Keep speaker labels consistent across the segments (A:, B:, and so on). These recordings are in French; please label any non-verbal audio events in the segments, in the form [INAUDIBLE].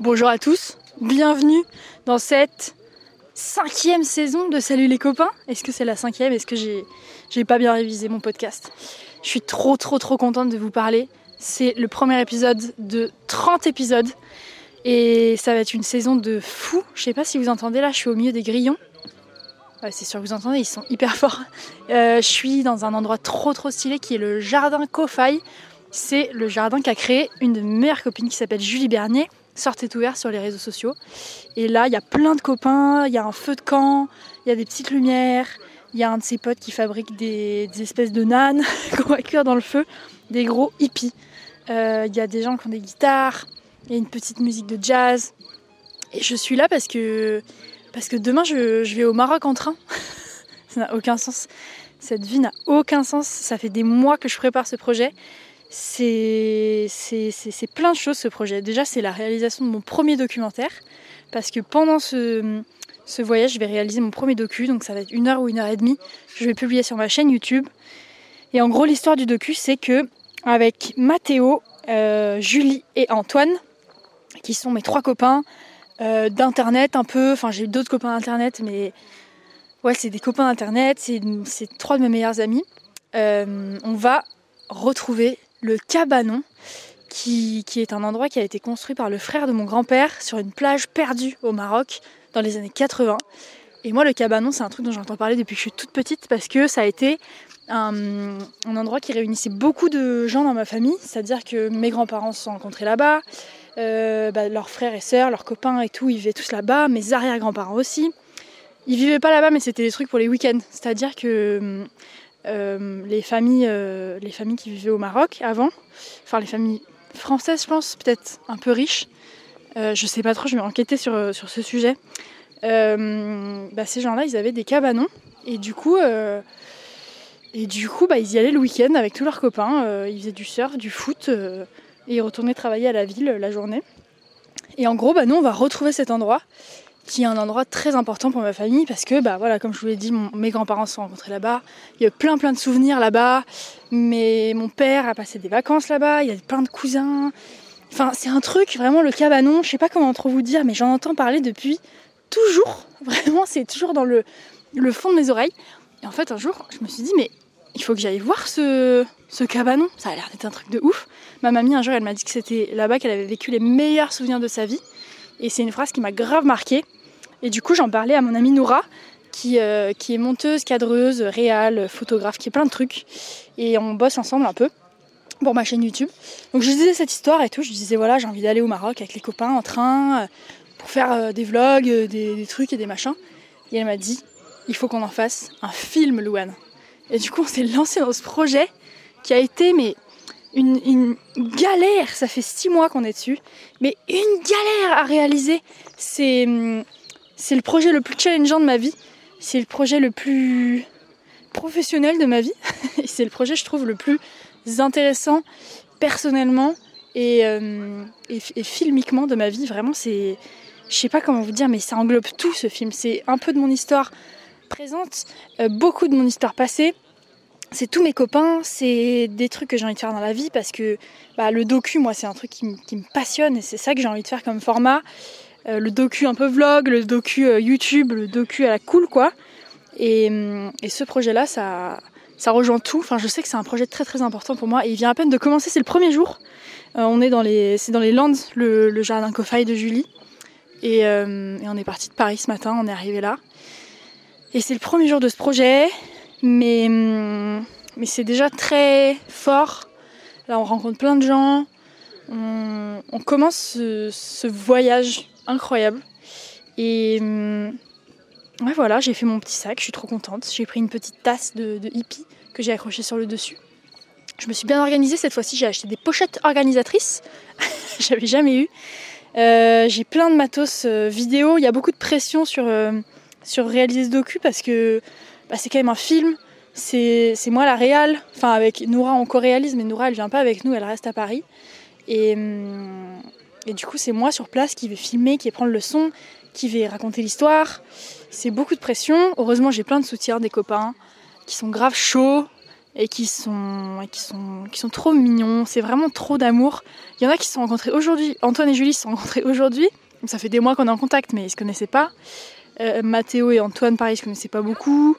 A: Bonjour à tous, bienvenue dans cette cinquième saison de Salut les copains. Est-ce que c'est la cinquième? Est-ce que j'ai, pas bien révisé mon podcast? Je suis trop trop trop contente de vous parler. C'est le premier épisode de 30 épisodes et ça va être une saison de fou. Je sais pas si vous entendez là, je suis au milieu des grillons. Ouais, c'est sûr que vous entendez, ils sont hyper forts. Euh, je suis dans un endroit trop trop stylé qui est le jardin Kofai. C'est le jardin qu'a créé une de mes meilleures copines qui s'appelle Julie Bernier. Sortez ouvert sur les réseaux sociaux. Et là, il y a plein de copains, il y a un feu de camp, il y a des petites lumières, il y a un de ses potes qui fabrique des, espèces de nanes [LAUGHS] qu'on va cuire dans le feu, des gros hippies. Euh, Il y a des gens qui ont des guitares, il y a une petite musique de jazz. Et je suis là parce que, demain je vais au Maroc en train. [LAUGHS] Ça n'a aucun sens. Cette vie n'a aucun sens. Ça fait des mois que je prépare ce projet. C'est plein de choses ce projet. Déjà, c'est la réalisation de mon premier documentaire. Parce que pendant ce, voyage, je vais réaliser mon premier docu. Donc ça va être une heure ou une heure et demie. Je vais publier sur ma chaîne YouTube. Et en gros, l'histoire du docu, c'est que avec Mathéo, euh, Julie et Antoine, qui sont mes trois copains euh, d'internet un peu. Enfin, j'ai d'autres copains d'internet, mais ouais, c'est des copains d'internet. C'est c'est trois de mes meilleurs amis. Euh, on va retrouver le cabanon, qui, est un endroit qui a été construit par le frère de mon grand-père sur une plage perdue au Maroc dans les années 80. Et moi, le cabanon, c'est un truc dont j'entends parler depuis que je suis toute petite parce que ça a été un, endroit qui réunissait beaucoup de gens dans ma famille. C'est-à-dire que mes grands-parents se sont rencontrés là-bas, euh, bah, leurs frères et sœurs, leurs copains et tout, ils vivaient tous là-bas, mes arrière-grands-parents aussi. Ils vivaient pas là-bas, mais c'était des trucs pour les week-ends. C'est-à-dire que euh, les, familles, euh, les familles qui vivaient au Maroc avant, enfin les familles françaises, je pense, peut-être un peu riches, euh, je sais pas trop, je vais enquêter sur, sur ce sujet. Euh, bah, ces gens-là, ils avaient des cabanons, et du coup, euh, et du coup bah, ils y allaient le week-end avec tous leurs copains. Euh, ils faisaient du surf, du foot, euh, et ils retournaient travailler à la ville euh, la journée. Et en gros, bah, nous, on va retrouver cet endroit qui est un endroit très important pour ma famille parce que, bah, voilà, comme je vous l'ai dit, mes grands-parents se sont rencontrés là-bas. Il y a plein plein de souvenirs là-bas. Mais mon père a passé des vacances là-bas. Il y a plein de cousins. Enfin, c'est un truc, vraiment, le cabanon. Je sais pas comment trop vous dire, mais j'en entends parler depuis toujours. [LAUGHS] Vraiment, c'est toujours dans le, le fond de mes oreilles. Et en fait, un jour, je me suis dit, mais il faut que j'aille voir ce, ce cabanon. Ça a l'air d'être un truc de ouf. Ma mamie, un jour, elle m'a dit que c'était là-bas qu'elle avait vécu les meilleurs souvenirs de sa vie. Et c'est une phrase qui m'a grave marquée. Et du coup, j'en parlais à mon amie Noura, qui, euh, qui est monteuse, cadreuse, réal, photographe, qui est plein de trucs. Et on bosse ensemble un peu pour ma chaîne YouTube. Donc je disais cette histoire et tout. Je disais, voilà, j'ai envie d'aller au Maroc avec les copains en train euh, pour faire euh, des vlogs, des, des trucs et des machins. Et elle m'a dit, il faut qu'on en fasse un film, Louane. Et du coup, on s'est lancé dans ce projet qui a été, mais une, une galère. Ça fait six mois qu'on est dessus, mais une galère à réaliser. C'est hum, c'est le projet le plus challengeant de ma vie. C'est le projet le plus professionnel de ma vie. [LAUGHS] C'est le projet, je trouve, le plus intéressant personnellement et, euh, et, filmiquement de ma vie. Vraiment, c'est. Je sais pas comment vous dire, mais ça englobe tout ce film. C'est un peu de mon histoire présente, euh, beaucoup de mon histoire passée. C'est tous mes copains, c'est des trucs que j'ai envie de faire dans la vie parce que bah, le docu, moi, c'est un truc qui me passionne et c'est ça que j'ai envie de faire comme format. Euh, le docu un peu vlog, le docu euh, YouTube, le docu à la cool, quoi. Et, hum, et ce projet-là, ça, ça rejoint tout. Enfin, je sais que c'est un projet très très important pour moi et il vient à peine de commencer, c'est le premier jour. Euh, on est dans les, c'est dans les Landes, le, jardin Cofaille de Julie. Et, euh, on est parti de Paris ce matin, on est arrivé là. Et c'est le premier jour de ce projet, mais, mais c'est déjà très fort. Là, on rencontre plein de gens. On, commence ce, ce voyage incroyable. Et hum, ouais, voilà, j'ai fait mon petit sac, je suis trop contente. J'ai pris une petite tasse de, hippie que j'ai accrochée sur le dessus. Je me suis bien organisée cette fois-ci, j'ai acheté des pochettes organisatrices. [LAUGHS] J'avais jamais eu. Euh, j'ai plein de matos euh, vidéo. Il y a beaucoup de pression sur, euh, sur réaliser ce docu parce que bah, c'est quand même un film. C'est c'est moi la réal. Enfin, avec Noura, on co-réalise, mais Noura, elle vient pas avec nous, elle reste à Paris. Et, hum, et du coup, c'est moi sur place qui vais filmer, qui vais prendre le son, qui vais raconter l'histoire. C'est beaucoup de pression. Heureusement, j'ai plein de soutien des copains qui sont grave chauds, et qui sont, qui sont, qui sont trop mignons. C'est vraiment trop d'amour. Il y en a qui se sont rencontrés aujourd'hui. Antoine et Julie se sont rencontrés aujourd'hui. Ça fait des mois qu'on est en contact, mais ils se connaissaient pas. Euh, Mathéo et Antoine, pareil, ils se connaissaient pas beaucoup.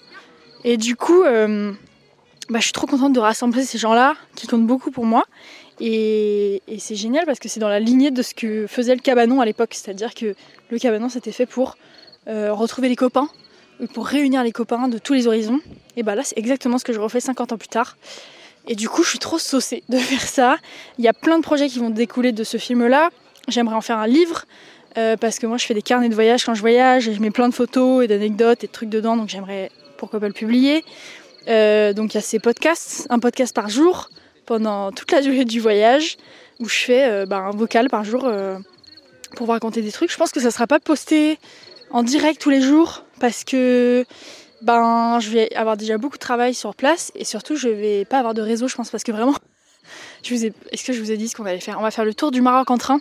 A: Et du coup, euh, bah, je suis trop contente de rassembler ces gens-là qui comptent beaucoup pour moi. Et, c'est génial parce que c'est dans la lignée de ce que faisait le cabanon à l'époque. C'est-à-dire que le cabanon, c'était fait pour euh, retrouver les copains, pour réunir les copains de tous les horizons. Et bah là, c'est exactement ce que je refais 50 ans plus tard. Et du coup, je suis trop saucée de [LAUGHS] faire ça. Il y a plein de projets qui vont découler de ce film-là. J'aimerais en faire un livre. Euh, parce que moi je fais des carnets de voyage quand je voyage et je mets plein de photos et d'anecdotes et de trucs dedans donc j'aimerais pourquoi pas le publier. Euh, donc il y a ces podcasts, un podcast par jour pendant toute la durée du voyage où je fais euh, bah, un vocal par jour pour vous raconter des trucs. Je pense que ça sera pas posté en direct tous les jours parce que ben je vais avoir déjà beaucoup de travail sur place et surtout je vais pas avoir de réseau je pense parce que vraiment est-ce que je vous ai dit ce qu'on aller faire? On va faire le tour du Maroc en train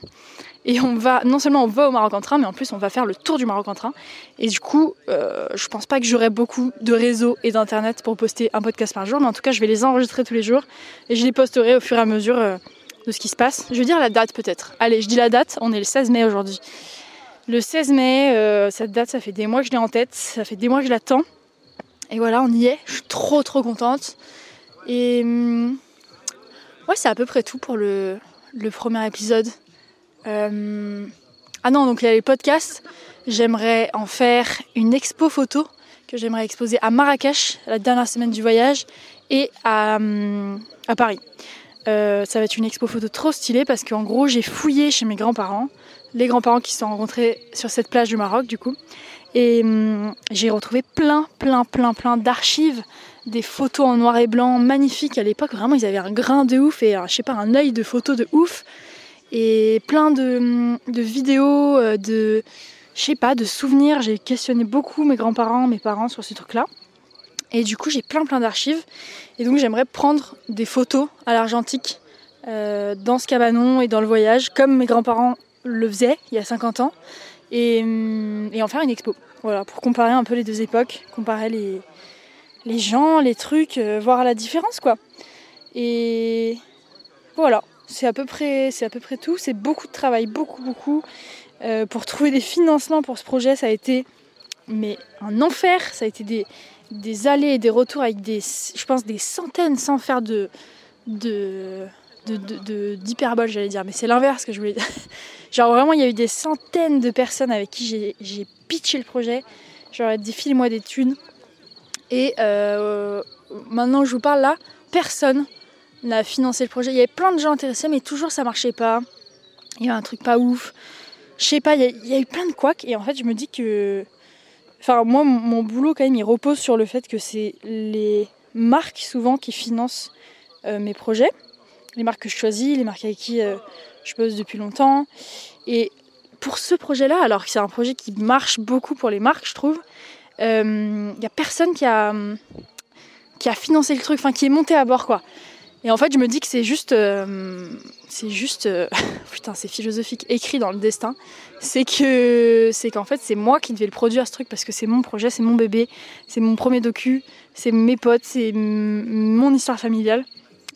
A: et on va non seulement on va au Maroc en train mais en plus on va faire le tour du Maroc en train et du coup euh, je pense pas que j'aurai beaucoup de réseau et d'internet pour poster un podcast par jour mais en tout cas je vais les enregistrer tous les jours et je les posterai au fur et à mesure euh, de ce qui se passe. Je vais dire la date peut-être. Allez, je dis la date, on est le 16 mai aujourd'hui. Le 16 mai, euh, cette date, ça fait des mois que je l'ai en tête, ça fait des mois que je l'attends. Et voilà, on y est. Je suis trop trop contente. Et hum, ouais, c'est à peu près tout pour le, premier épisode. Euh, ah non, donc il y a les podcasts. J'aimerais en faire une expo photo que j'aimerais exposer à Marrakech, la dernière semaine du voyage, et à, à Paris. Euh, ça va être une expo photo trop stylée parce qu'en gros j'ai fouillé chez mes grands-parents les grands-parents qui se sont rencontrés sur cette plage du Maroc du coup. Et hum, j'ai retrouvé plein, plein, plein, plein d'archives, des photos en noir et blanc magnifiques à l'époque. Vraiment, ils avaient un grain de ouf et, je sais pas, un œil de photos de ouf. Et plein de, vidéos, euh, de, je sais pas, de souvenirs. J'ai questionné beaucoup mes grands-parents, mes parents sur ces trucs-là. Et du coup, j'ai plein, plein d'archives. Et donc, j'aimerais prendre des photos à l'argentique euh, dans ce cabanon et dans le voyage, comme mes grands-parents le faisait il y a 50 ans hum, et, en faire une expo. Voilà, pour comparer un peu les deux époques, comparer les, les gens, les trucs, euh, voir la différence quoi. Et voilà, c'est à peu près, c'est à peu près tout. C'est beaucoup de travail, beaucoup, beaucoup. Euh, pour trouver des financements pour ce projet, ça a été mais un enfer. Ça a été des, allers et des retours avec des, je pense, des centaines sans faire de, de d'hyperbole, j'allais dire, mais c'est l'inverse que je voulais dire. [LAUGHS] Genre vraiment, il y a eu des centaines de personnes avec qui j'ai pitché le projet. Genre dit file-moi des thunes. Et euh, maintenant je vous parle là, personne n'a financé le projet. Il y avait plein de gens intéressés, mais toujours ça marchait pas. Il y a un truc pas ouf. Je sais pas, il y, a, eu plein de couacs. Et en fait, je me dis que. Enfin, moi, mon, boulot, quand même, il repose sur le fait que c'est les marques souvent qui financent euh, mes projets les marques que je choisis, les marques avec qui euh, je bosse depuis longtemps. Et pour ce projet-là, alors que c'est un projet qui marche beaucoup pour les marques, je trouve, il euh, n'y a personne qui a, qui a financé le truc, enfin qui est monté à bord quoi. Et en fait, je me dis que c'est juste, euh, c'est juste, [LAUGHS] putain, c'est philosophique, écrit dans le destin. C'est que, c'est qu'en fait, c'est moi qui devais le produire ce truc parce que c'est mon projet, c'est mon bébé, c'est mon premier docu, c'est mes potes, c'est mon histoire familiale.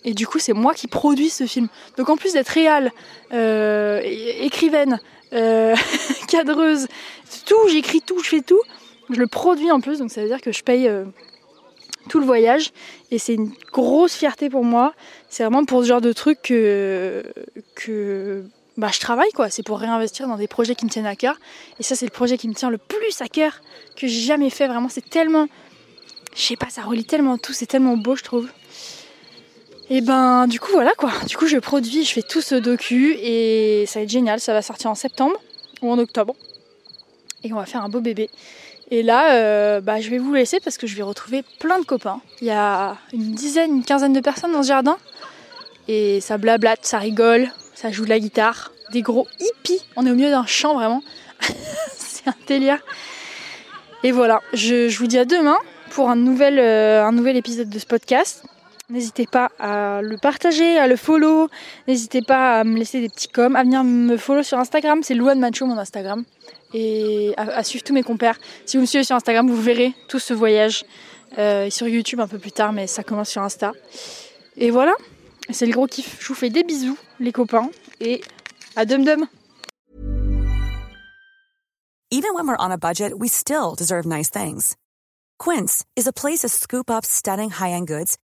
A: Et du coup, c'est moi qui produis ce film. Donc en plus d'être réal, euh, écrivaine, euh, [LAUGHS] cadreuse, tout, j'écris tout, je fais tout, je le produis en plus. Donc ça veut dire que je paye euh, tout le voyage. Et c'est une grosse fierté pour moi. C'est vraiment pour ce genre de truc que, bah, je travaille quoi. C'est pour réinvestir dans des projets qui me tiennent à cœur. Et ça, c'est le projet qui me tient le plus à cœur que j'ai jamais fait. Vraiment, c'est tellement. Je sais pas, ça relie tellement tout, c'est tellement beau, je trouve. Et ben du coup voilà quoi. Du coup je produis, je fais tout ce docu et ça va être génial. Ça va sortir en septembre ou en octobre. Et on va faire un beau bébé. Et là, euh, bah, je vais vous laisser parce que je vais retrouver plein de copains. Il y a une dizaine, une quinzaine de personnes dans ce jardin. Et ça blablate, ça rigole, ça joue de la guitare. Des gros hippies. On est au milieu d'un champ vraiment. [LAUGHS] C'est un délire. Et voilà, je, vous dis à demain pour un nouvel, euh, un nouvel épisode de ce podcast. N'hésitez pas à le partager, à le follow. N'hésitez pas à me laisser des petits coms, à venir me follow sur Instagram. C'est Luan Macho, mon Instagram. Et à, suivre tous mes compères. Si vous me suivez sur Instagram, vous verrez tout ce voyage Euh, sur YouTube un peu plus tard, mais ça commence sur Insta. Et voilà, c'est le gros kiff. Je vous fais des bisous, les copains, et à dum dum.
B: Even when we're on a budget, we still deserve nice things. Quince is a place to scoop up stunning high-end goods